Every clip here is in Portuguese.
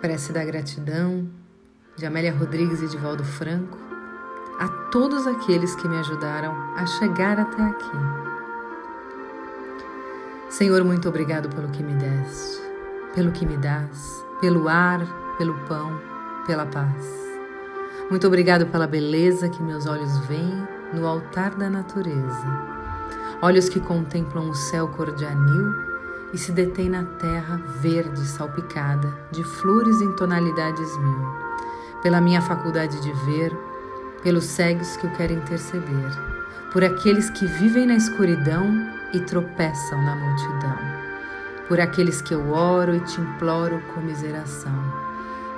Prece da gratidão de Amélia Rodrigues e de Valdo Franco a todos aqueles que me ajudaram a chegar até aqui. Senhor, muito obrigado pelo que me deste, pelo que me das, pelo ar, pelo pão, pela paz. Muito obrigado pela beleza que meus olhos veem no altar da natureza. Olhos que contemplam o céu cor de anil e se detém na terra verde salpicada de flores em tonalidades mil, pela minha faculdade de ver, pelos cegos que eu quero interceder, por aqueles que vivem na escuridão e tropeçam na multidão, por aqueles que eu oro e te imploro com miseração,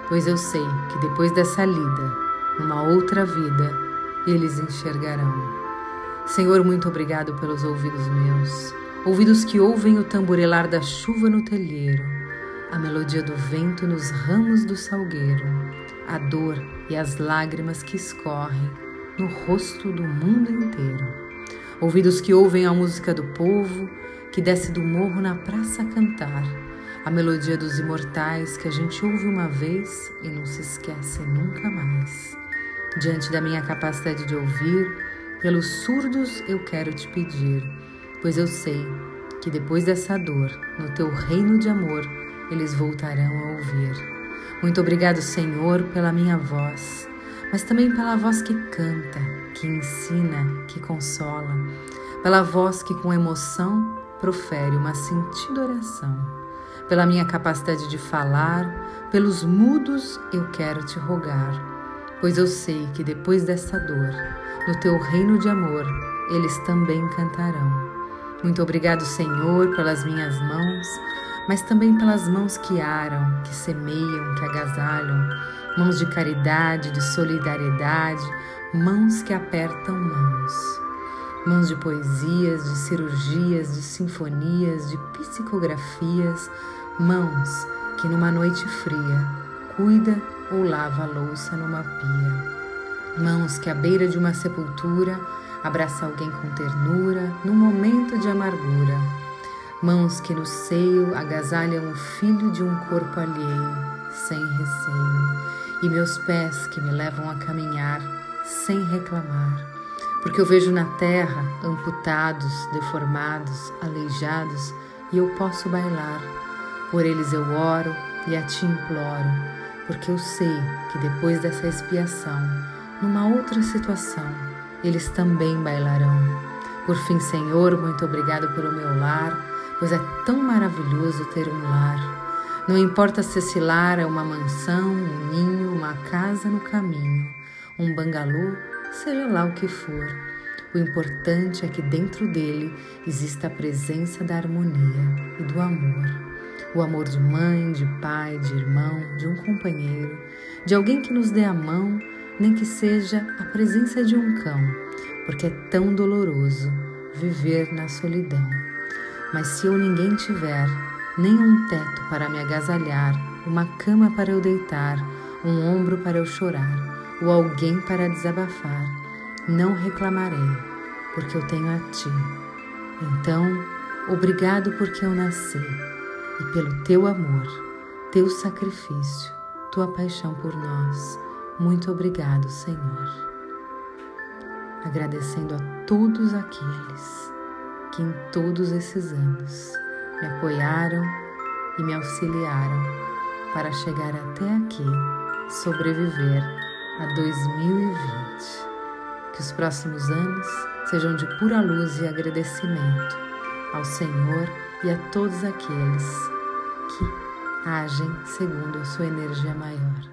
pois eu sei que depois dessa lida, numa outra vida, eles enxergarão. Senhor, muito obrigado pelos ouvidos meus ouvidos que ouvem o tamborelar da chuva no telheiro, a melodia do vento nos ramos do salgueiro, a dor e as lágrimas que escorrem no rosto do mundo inteiro. Ouvidos que ouvem a música do povo que desce do morro na praça a cantar, a melodia dos imortais que a gente ouve uma vez e não se esquece nunca mais. Diante da minha capacidade de ouvir, pelos surdos eu quero te pedir pois eu sei que depois dessa dor, no teu reino de amor, eles voltarão a ouvir. Muito obrigado, Senhor, pela minha voz, mas também pela voz que canta, que ensina, que consola, pela voz que com emoção profere uma sentida oração. Pela minha capacidade de falar, pelos mudos eu quero te rogar, pois eu sei que depois dessa dor, no teu reino de amor, eles também cantarão. Muito obrigado, Senhor, pelas minhas mãos, mas também pelas mãos que aram, que semeiam, que agasalham, mãos de caridade, de solidariedade, mãos que apertam mãos. Mãos de poesias, de cirurgias, de sinfonias, de psicografias, mãos que numa noite fria cuida ou lava a louça numa pia. Mãos que à beira de uma sepultura Abraça alguém com ternura num momento de amargura. Mãos que no seio agasalham o filho de um corpo alheio, sem receio. E meus pés que me levam a caminhar sem reclamar. Porque eu vejo na terra amputados, deformados, aleijados, e eu posso bailar. Por eles eu oro e a ti imploro, porque eu sei que depois dessa expiação, numa outra situação, eles também bailarão. Por fim, Senhor, muito obrigado pelo meu lar, pois é tão maravilhoso ter um lar. Não importa se esse lar é uma mansão, um ninho, uma casa no caminho, um bangalô, seja lá o que for. O importante é que dentro dele exista a presença da harmonia e do amor. O amor de mãe, de pai, de irmão, de um companheiro, de alguém que nos dê a mão nem que seja a presença de um cão, porque é tão doloroso viver na solidão. Mas se eu ninguém tiver, nem um teto para me agasalhar, uma cama para eu deitar, um ombro para eu chorar, ou alguém para desabafar, não reclamarei, porque eu tenho a ti. Então, obrigado porque eu nasci e pelo teu amor, teu sacrifício, tua paixão por nós muito obrigado, Senhor. Agradecendo a todos aqueles que em todos esses anos me apoiaram e me auxiliaram para chegar até aqui, sobreviver a 2020. Que os próximos anos sejam de pura luz e agradecimento ao Senhor e a todos aqueles que agem segundo a sua energia maior.